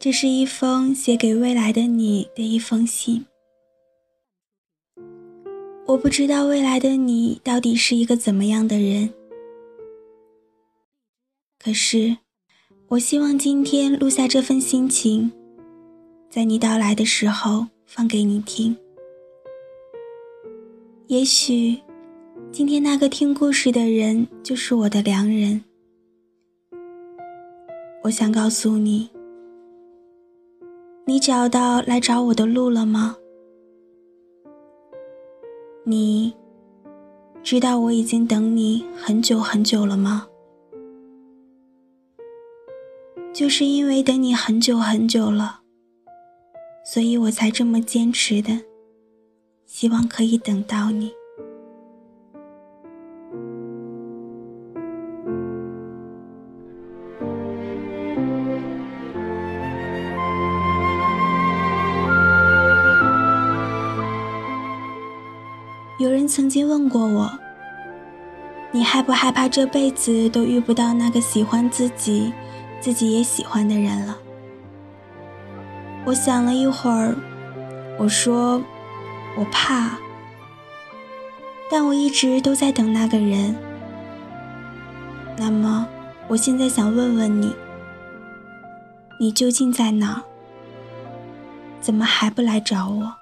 这是一封写给未来的你的一封信。我不知道未来的你到底是一个怎么样的人，可是，我希望今天录下这份心情，在你到来的时候放给你听。也许，今天那个听故事的人就是我的良人。我想告诉你，你找到来找我的路了吗？你知道我已经等你很久很久了吗？就是因为等你很久很久了，所以我才这么坚持的，希望可以等到你。曾经问过我：“你害不害怕这辈子都遇不到那个喜欢自己、自己也喜欢的人了？”我想了一会儿，我说：“我怕，但我一直都在等那个人。”那么，我现在想问问你：你究竟在哪儿？怎么还不来找我？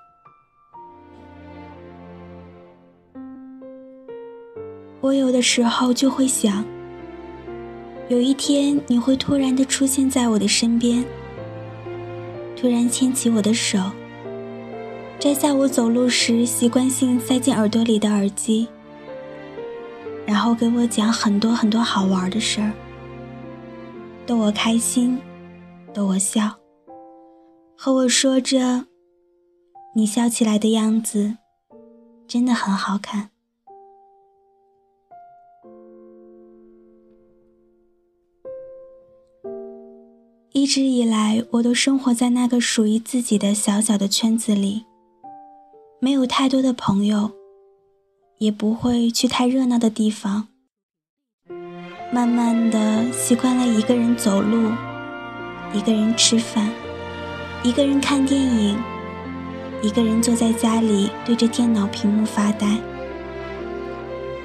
我有的时候就会想，有一天你会突然的出现在我的身边，突然牵起我的手，摘下我走路时习惯性塞进耳朵里的耳机，然后给我讲很多很多好玩的事儿，逗我开心，逗我笑，和我说着，你笑起来的样子真的很好看。一直以来，我都生活在那个属于自己的小小的圈子里，没有太多的朋友，也不会去太热闹的地方。慢慢的，习惯了一个人走路，一个人吃饭，一个人看电影，一个人坐在家里对着电脑屏幕发呆，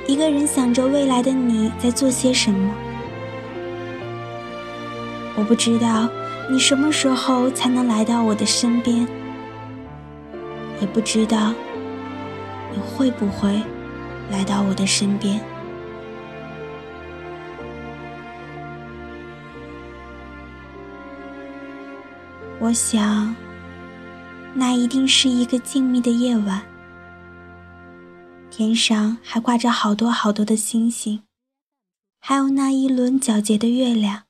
一个人想着未来的你在做些什么。我不知道你什么时候才能来到我的身边，也不知道你会不会来到我的身边。我想，那一定是一个静谧的夜晚，天上还挂着好多好多的星星，还有那一轮皎洁的月亮。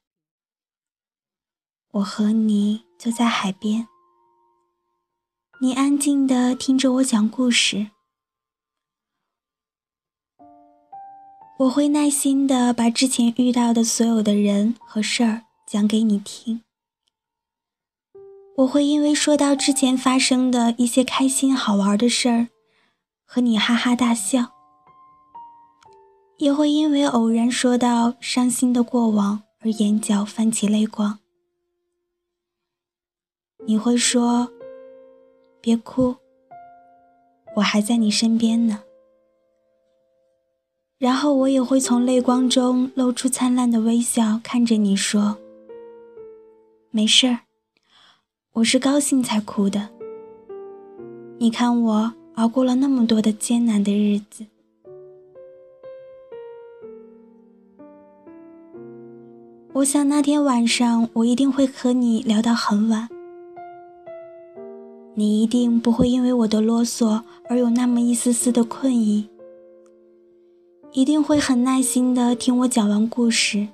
我和你坐在海边，你安静的听着我讲故事，我会耐心的把之前遇到的所有的人和事儿讲给你听，我会因为说到之前发生的一些开心好玩的事儿，和你哈哈大笑，也会因为偶然说到伤心的过往而眼角泛起泪光。你会说：“别哭，我还在你身边呢。”然后我也会从泪光中露出灿烂的微笑，看着你说：“没事儿，我是高兴才哭的。你看我熬过了那么多的艰难的日子。”我想那天晚上我一定会和你聊到很晚。你一定不会因为我的啰嗦而有那么一丝丝的困意，一定会很耐心的听我讲完故事。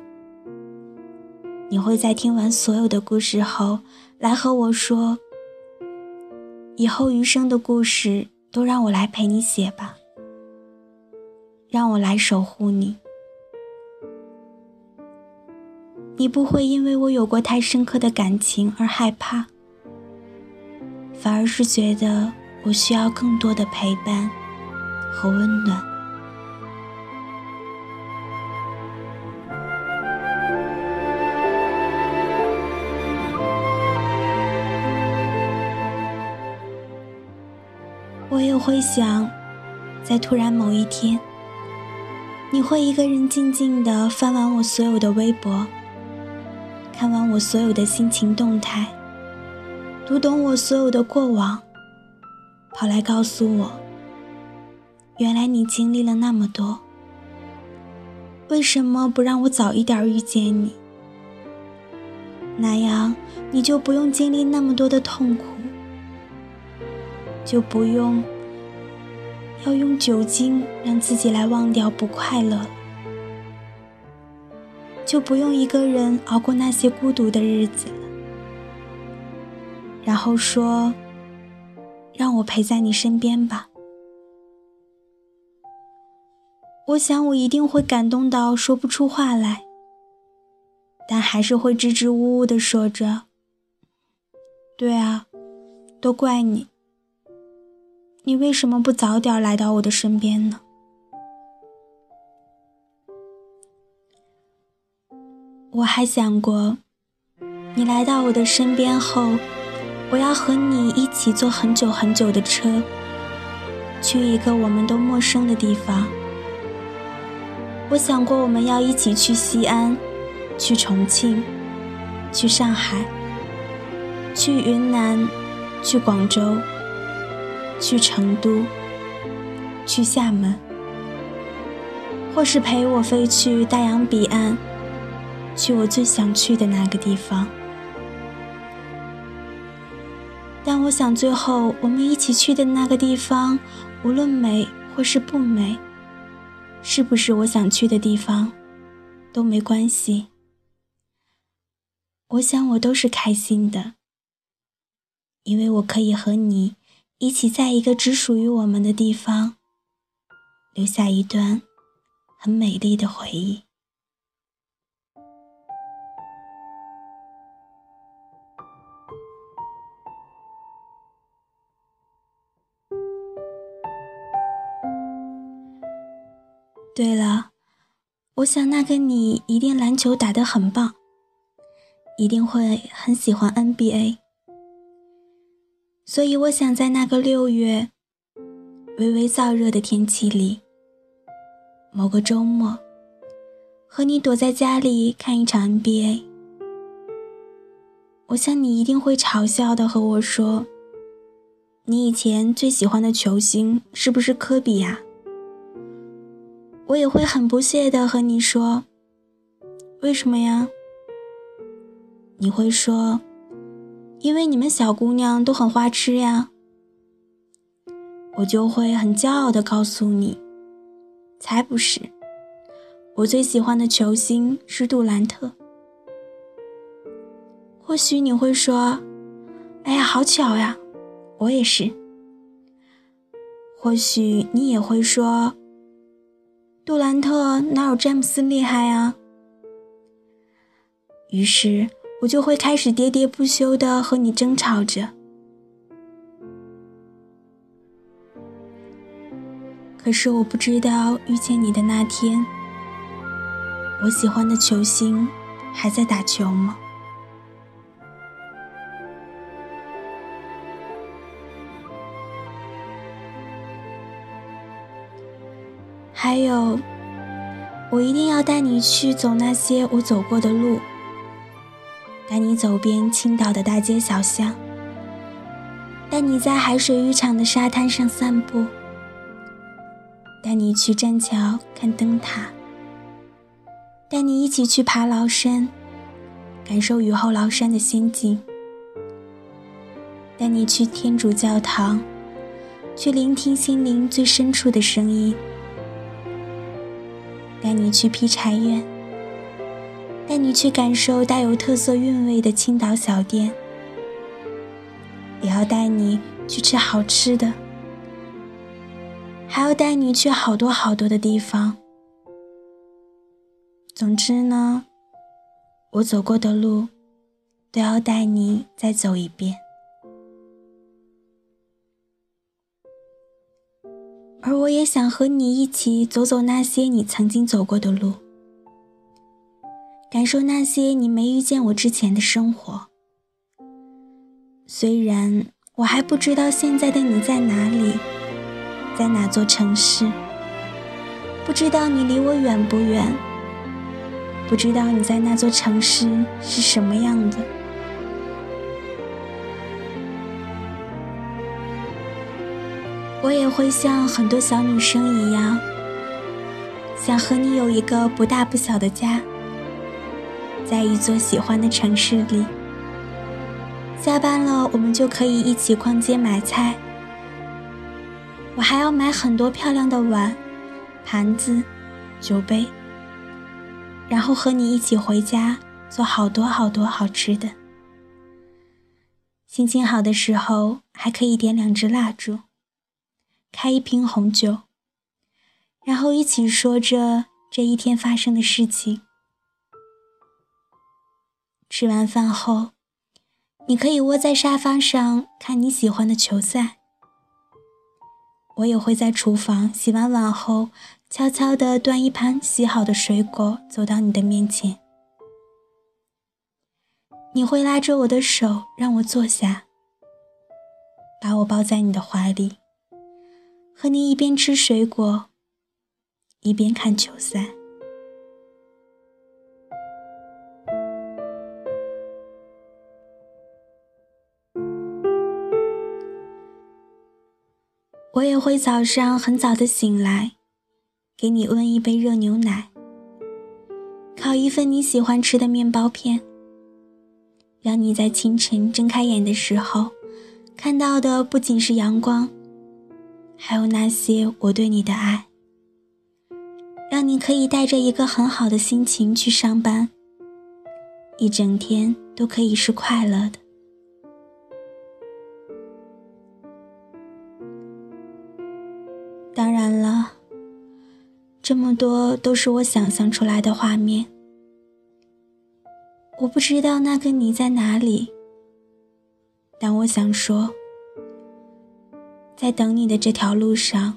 你会在听完所有的故事后，来和我说：“以后余生的故事都让我来陪你写吧，让我来守护你。”你不会因为我有过太深刻的感情而害怕。反而是觉得我需要更多的陪伴和温暖。我也会想在突然某一天你会一个人静静的翻完我所有的微博看完我所有的心情动态读懂我所有的过往，跑来告诉我，原来你经历了那么多，为什么不让我早一点遇见你？那样你就不用经历那么多的痛苦。就不用要用酒精让自己来忘掉不快乐，就不用一个人熬过那些孤独的日子了。然后说：“让我陪在你身边吧。”我想我一定会感动到说不出话来，但还是会支支吾吾的说着：“对啊，都怪你。”你为什么不早点来到我的身边呢？我还想过，你来到我的身边后，我要和你一起坐很久很久的车，去一个我们都陌生的地方。我想过我们要一起去西安，去重庆，去上海，去云南，去广州。去成都，去厦门，或是陪我飞去大洋彼岸，去我最想去的那个地方。但我想，最后我们一起去的那个地方，无论美或是不美，是不是我想去的地方，都没关系。我想，我都是开心的，因为我可以和你。一起在一个只属于我们的地方，留下一段很美丽的回忆。对了，我想那个你一定篮球打得很棒，一定会很喜欢 NBA。所以，我想在那个六月微微燥热的天气里，某个周末，和你躲在家里看一场 NBA。我想你一定会嘲笑的和我说：“你以前最喜欢的球星是不是科比呀？”我也会很不屑的和你说：“为什么呀？”你会说。因为你们小姑娘都很花痴呀，我就会很骄傲的告诉你，才不是，我最喜欢的球星是杜兰特。或许你会说，哎呀，好巧呀，我也是。或许你也会说，杜兰特哪有詹姆斯厉害啊？于是。我就会开始喋喋不休地和你争吵着。可是我不知道遇见你的那天，我喜欢的球星还在打球吗？还有，我一定要带你去走那些我走过的路。带你走遍青岛的大街小巷，带你在海水浴场的沙滩上散步，带你去栈桥看灯塔，带你一起去爬崂山，感受雨后崂山的仙境，带你去天主教堂，去聆听心灵最深处的声音，带你去劈柴院。带你去感受带有特色韵味的青岛小店，也要带你去吃好吃的，还要带你去好多好多的地方。总之呢，我走过的路，都要带你再走一遍。而我也想和你一起走走那些你曾经走过的路。感受那些你没遇见我之前的生活。虽然我还不知道现在的你在哪里，在哪座城市，不知道你离我远不远，不知道你在那座城市是什么样的。我也会像很多小女生一样，想和你有一个不大不小的家，在一座喜欢的城市里。下班了，我们就可以一起逛街买菜。我还要买很多漂亮的碗、盘子、酒杯，然后和你一起回家做好多好多好吃的。心情好的时候，还可以点两支蜡烛。开一瓶红酒，然后一起说着这一天发生的事情。吃完饭后，你可以窝在沙发上看你喜欢的球赛。我也会在厨房洗完碗后，悄悄地端一盘洗好的水果走到你的面前。你会拉着我的手让我坐下，把我抱在你的怀里。和你一边吃水果，一边看球赛。我也会早上很早的醒来，给你温一杯热牛奶，烤一份你喜欢吃的面包片，让你在清晨睁开眼的时候，看到的不仅是阳光。还有那些我对你的爱，让你可以带着一个很好的心情去上班，一整天都可以是快乐的。当然了，这么多都是我想象出来的画面，我不知道那个你在哪里，但我想说。在等你的这条路上，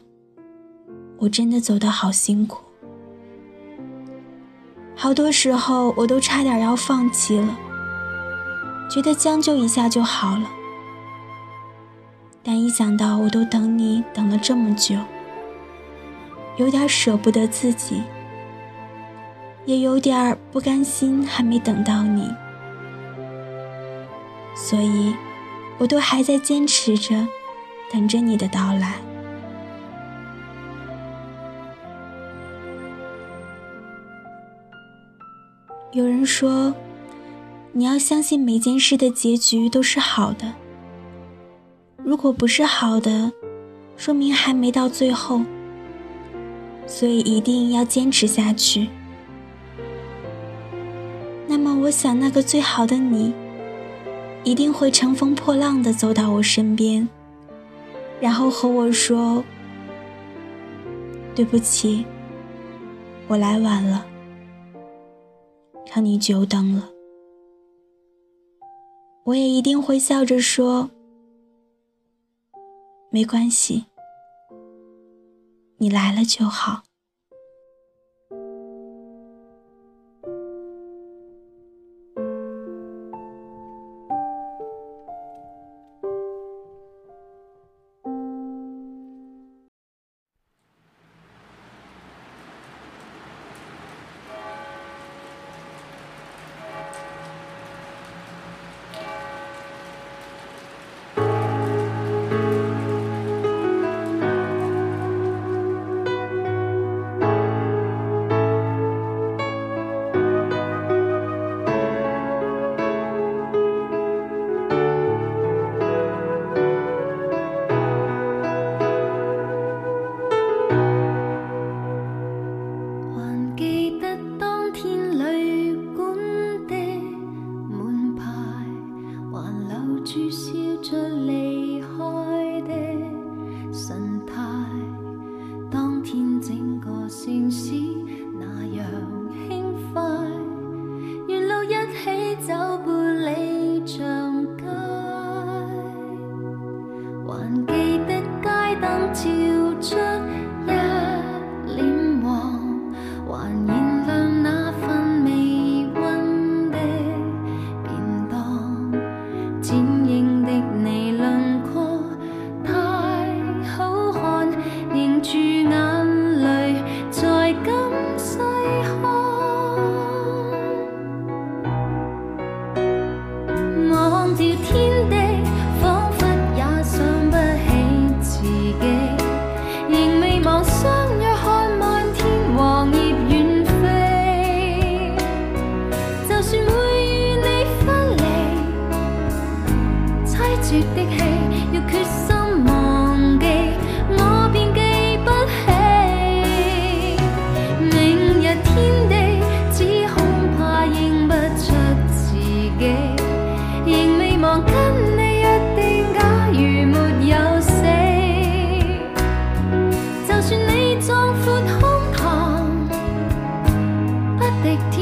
我真的走得好辛苦，好多时候我都差点要放弃了，觉得将就一下就好了。但一想到我都等你等了这么久，有点舍不得自己，也有点不甘心还没等到你，所以，我都还在坚持着。等着你的到来。有人说，你要相信每件事的结局都是好的。如果不是好的，说明还没到最后。所以一定要坚持下去。那么，我想那个最好的你，一定会乘风破浪的走到我身边。然后和我说：“对不起，我来晚了，让你久等了。”我也一定会笑着说：“没关系，你来了就好。”剪影的天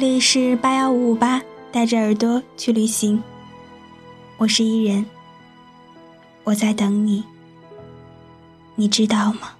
这里是八幺五五八，带着耳朵去旅行。我是伊人，我在等你，你知道吗？